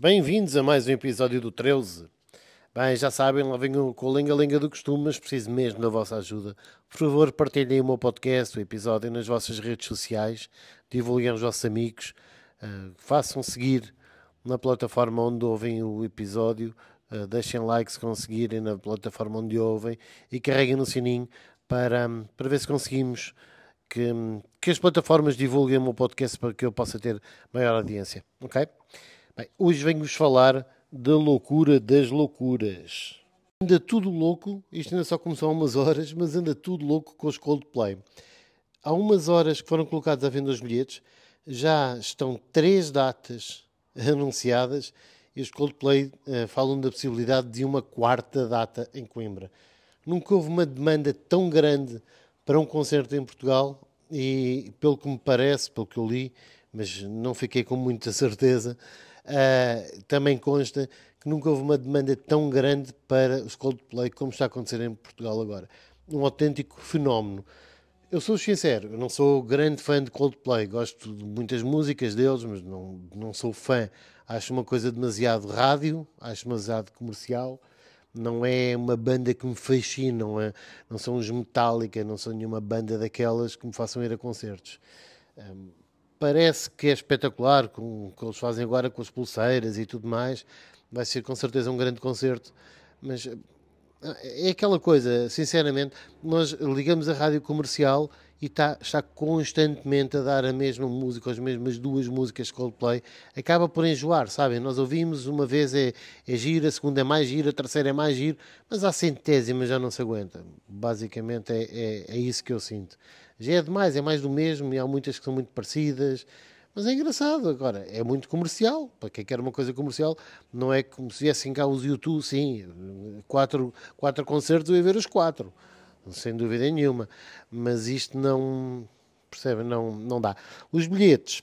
Bem-vindos a mais um episódio do 13. Bem, já sabem, lá venho com a lenga-lenga do costume, mas preciso mesmo da vossa ajuda. Por favor, partilhem o meu podcast, o episódio, nas vossas redes sociais, divulguem aos vossos amigos, uh, façam seguir na plataforma onde ouvem o episódio, uh, deixem like se conseguirem na plataforma onde ouvem e carreguem no sininho para, para ver se conseguimos que, que as plataformas divulguem o meu podcast para que eu possa ter maior audiência, ok? Bem, hoje venho-vos falar da loucura das loucuras. Anda tudo louco, isto ainda só começou há umas horas, mas anda tudo louco com os Coldplay. Há umas horas que foram colocados à venda os bilhetes, já estão três datas anunciadas e os Coldplay uh, falam da possibilidade de uma quarta data em Coimbra. Nunca houve uma demanda tão grande para um concerto em Portugal e, pelo que me parece, pelo que eu li, mas não fiquei com muita certeza, Uh, também consta que nunca houve uma demanda tão grande para os Coldplay como está a acontecer em Portugal agora. Um autêntico fenómeno. Eu sou sincero, eu não sou grande fã de Coldplay, gosto de muitas músicas deles, mas não, não sou fã. Acho uma coisa demasiado rádio, acho demasiado comercial. Não é uma banda que me fascina, não, é, não são os Metallica, não são nenhuma banda daquelas que me façam ir a concertos. Um, parece que é espetacular, com o que eles fazem agora com as pulseiras e tudo mais. Vai ser com certeza um grande concerto, mas eh, é aquela coisa, sinceramente, nós ligamos a rádio comercial e está, está constantemente a dar a mesma música, as mesmas duas músicas Coldplay, acaba por enjoar, sabem? Nós ouvimos uma vez é, é giro, a segunda é mais giro, a terceira é mais giro, mas a centésima já não se aguenta. Basicamente é, é, é isso que eu sinto já é demais, é mais do mesmo e há muitas que são muito parecidas. Mas é engraçado, agora, é muito comercial. Para quem quer uma coisa comercial, não é como se viessem cá os YouTube, sim, quatro, quatro concertos, eu ia ver os quatro, sem dúvida nenhuma. Mas isto não, percebe, não, não dá. Os bilhetes,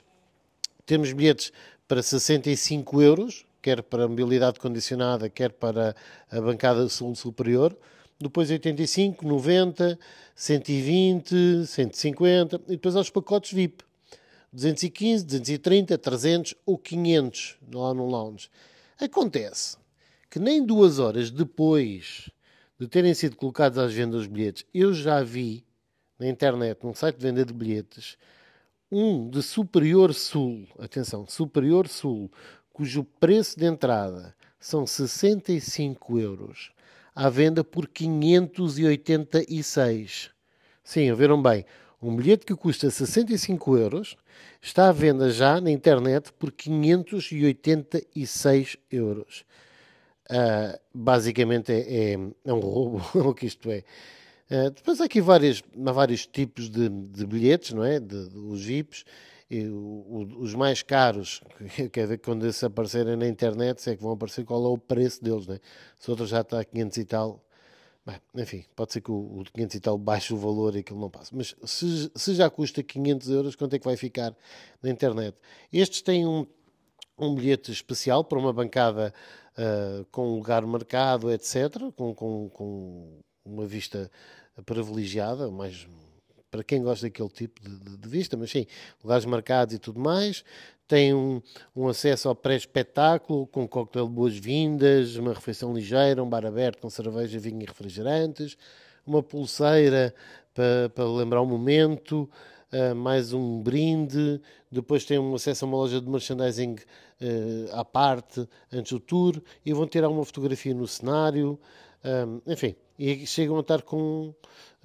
temos bilhetes para 65 euros, quer para mobilidade condicionada, quer para a bancada sul superior depois 85, 90, 120, 150 e depois aos pacotes VIP. 215, 230, 300 ou 500 lá no lounge. Acontece que nem duas horas depois de terem sido colocados às vendas os bilhetes, eu já vi na internet, num site de venda de bilhetes, um de Superior Sul, atenção, Superior Sul, cujo preço de entrada são 65 euros à venda por 586. Sim, viram bem. Um bilhete que custa 65 euros está à venda já na internet por 586 euros. Uh, basicamente é, é, é, um roubo, o que isto é. Uh, depois há aqui várias, há vários tipos de, de bilhetes, não é? De, de, os VIPs. E os mais caros, quer ver quando esses aparecerem na internet, se é que vão aparecer qual é o preço deles, né? se outro já está a 500 e tal, bem, enfim, pode ser que o, o 500 e tal baixe o valor e aquilo não passe, mas se, se já custa 500 euros, quanto é que vai ficar na internet? Estes têm um, um bilhete especial para uma bancada uh, com lugar marcado, etc., com, com, com uma vista privilegiada, mais para quem gosta daquele tipo de, de, de vista, mas sim, lugares marcados e tudo mais. Tem um, um acesso ao pré-espetáculo com um coquetel de boas-vindas, uma refeição ligeira, um bar aberto com cerveja, vinho e refrigerantes, uma pulseira para, para lembrar o momento, uh, mais um brinde. Depois tem um acesso a uma loja de merchandising uh, à parte antes do tour e vão ter alguma fotografia no cenário. Um, enfim, e chegam a estar com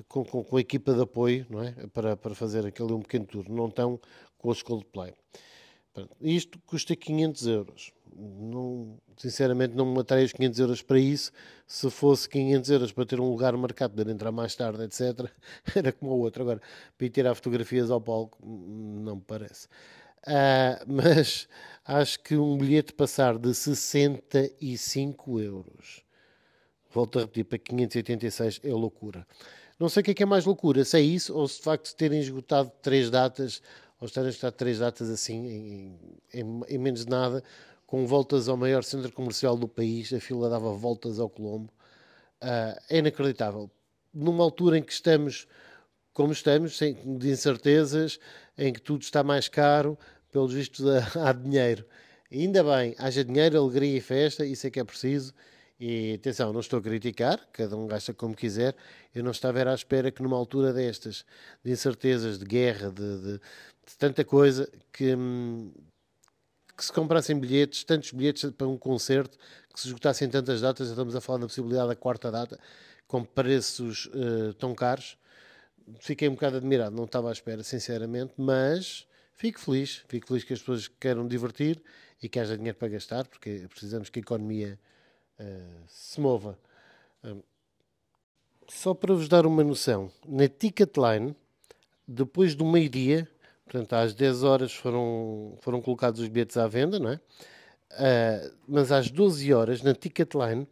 com, com, com, a equipa de apoio não é? para, para fazer aquele um pequeno tour. Não estão com os Coldplay. Isto custa 500 euros. Não, sinceramente, não me atraio os 500 euros para isso. Se fosse 500 euros para ter um lugar marcado, para entrar mais tarde, etc., era como o outro. Agora, para ir tirar fotografias ao palco, não me parece. Uh, mas acho que um bilhete passar de 65 euros, volto a repetir, para 586 é loucura. Não sei o que é, que é mais loucura, se é isso ou se de facto terem esgotado três datas, ou estarem esgotado três datas assim, em, em, em, menos de nada, com voltas ao maior centro comercial do país, a fila dava voltas ao Colombo. Uh, é inacreditável. Numa altura em que estamos como estamos, sem, de incertezas, em que tudo está mais caro, pelos vistos há dinheiro. ainda bem, haja dinheiro, alegria e festa, isso é que é preciso. E atenção, não estou a criticar, cada um gasta como quiser. Eu não estava à espera que numa altura destas, de incertezas, de guerra, de, de, de tanta coisa, que, hum, que se comprassem bilhetes, tantos bilhetes para um concerto, que se esgotassem tantas datas, já estamos a falar da possibilidade da quarta data, com preços uh, tão caros. Fiquei um bocado admirado, não estava à espera, sinceramente, mas fico feliz, fico feliz que as pessoas queiram divertir e que haja dinheiro para gastar, porque precisamos que a economia uh, se mova. Só para vos dar uma noção, na Ticketline, depois do meio-dia, portanto às 10 horas foram, foram colocados os bilhetes à venda, não é? Uh, mas às 12 horas, na Ticketline,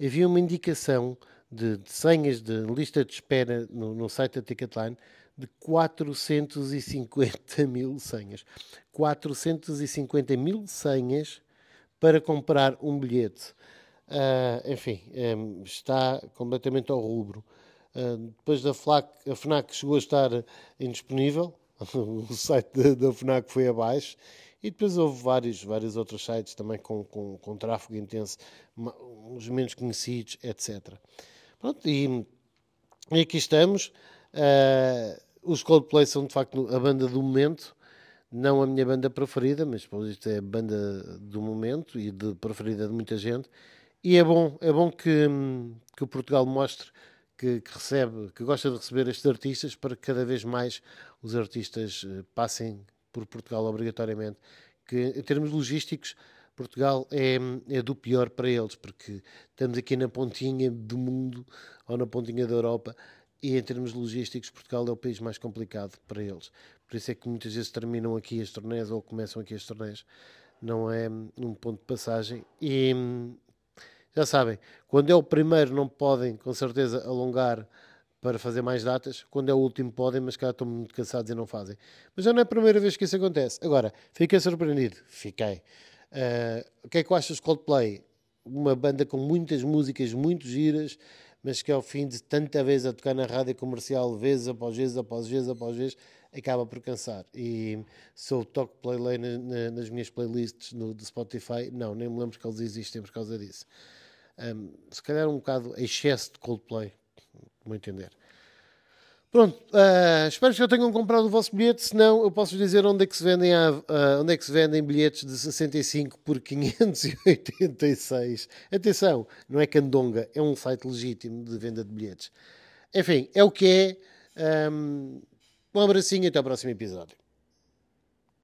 havia uma indicação de, de senhas de lista de espera no, no site da Ticketline de 450 mil senhas. 450 mil senhas para comprar um bilhete. Uh, enfim, um, está completamente ao rubro. Uh, depois da FNAC, a FNAC chegou a estar indisponível, o site da, FNAC foi abaixo, e depois houve vários, vários outros sites também com, com, com tráfego intenso, uns menos conhecidos, etc. Pronto, e, e aqui estamos. Uh, os Coldplay são de facto a banda do momento, não a minha banda preferida, mas por isto é a banda do momento e de preferida de muita gente. E é bom, é bom que, que o Portugal mostre que, que, recebe, que gosta de receber estes artistas para que cada vez mais os artistas eh, passem por Portugal obrigatoriamente. Que em termos logísticos, Portugal é, é do pior para eles, porque estamos aqui na pontinha do mundo ou na pontinha da Europa e em termos logísticos, Portugal é o país mais complicado para eles. Por isso é que muitas vezes terminam aqui as torneios ou começam aqui as torneios. Não é um ponto de passagem. E já sabem, quando é o primeiro, não podem com certeza alongar para fazer mais datas. Quando é o último, podem, mas cá estão muito cansados e não fazem. Mas já não é a primeira vez que isso acontece. Agora, fiquei surpreendido. Fiquei. Uh, o que é que acho dos Coldplay? Uma banda com muitas músicas muito giras mas que ao fim de tanta vez a tocar na rádio comercial, vez após vez, após vez, após vez, acaba por cansar. E se eu toco playlay na, na, nas minhas playlists no, do Spotify, não, nem me lembro que eles existem por causa disso. Um, se calhar um bocado excesso de Coldplay, vou entender. Pronto, uh, espero que já tenham comprado o vosso bilhete, se não, eu posso dizer onde é que se vendem, a, uh, onde é que se vendem bilhetes de 65 por 586. Atenção, não é candonga, é um site legítimo de venda de bilhetes. Enfim, é o que é. Um, um abracinho e até ao próximo episódio.